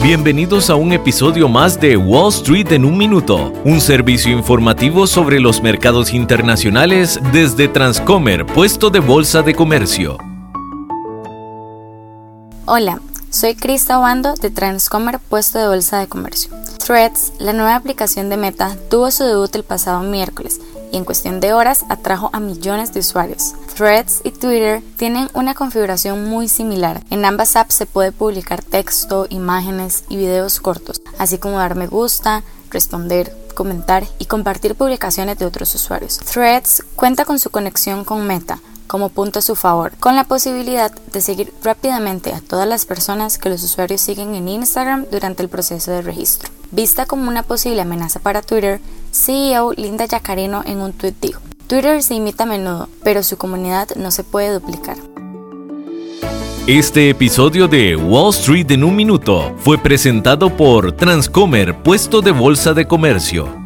Bienvenidos a un episodio más de Wall Street en un minuto, un servicio informativo sobre los mercados internacionales desde Transcomer, puesto de bolsa de comercio. Hola, soy Krista Obando de Transcomer, puesto de bolsa de comercio. Threads, la nueva aplicación de Meta, tuvo su debut el pasado miércoles y en cuestión de horas atrajo a millones de usuarios. Threads y Twitter tienen una configuración muy similar. En ambas apps se puede publicar texto, imágenes y videos cortos, así como dar me gusta, responder, comentar y compartir publicaciones de otros usuarios. Threads cuenta con su conexión con Meta, como punto a su favor, con la posibilidad de seguir rápidamente a todas las personas que los usuarios siguen en Instagram durante el proceso de registro. Vista como una posible amenaza para Twitter, CEO Linda Yacarino en un tweet dijo, Twitter se imita a menudo, pero su comunidad no se puede duplicar. Este episodio de Wall Street en un minuto fue presentado por Transcomer, puesto de bolsa de comercio.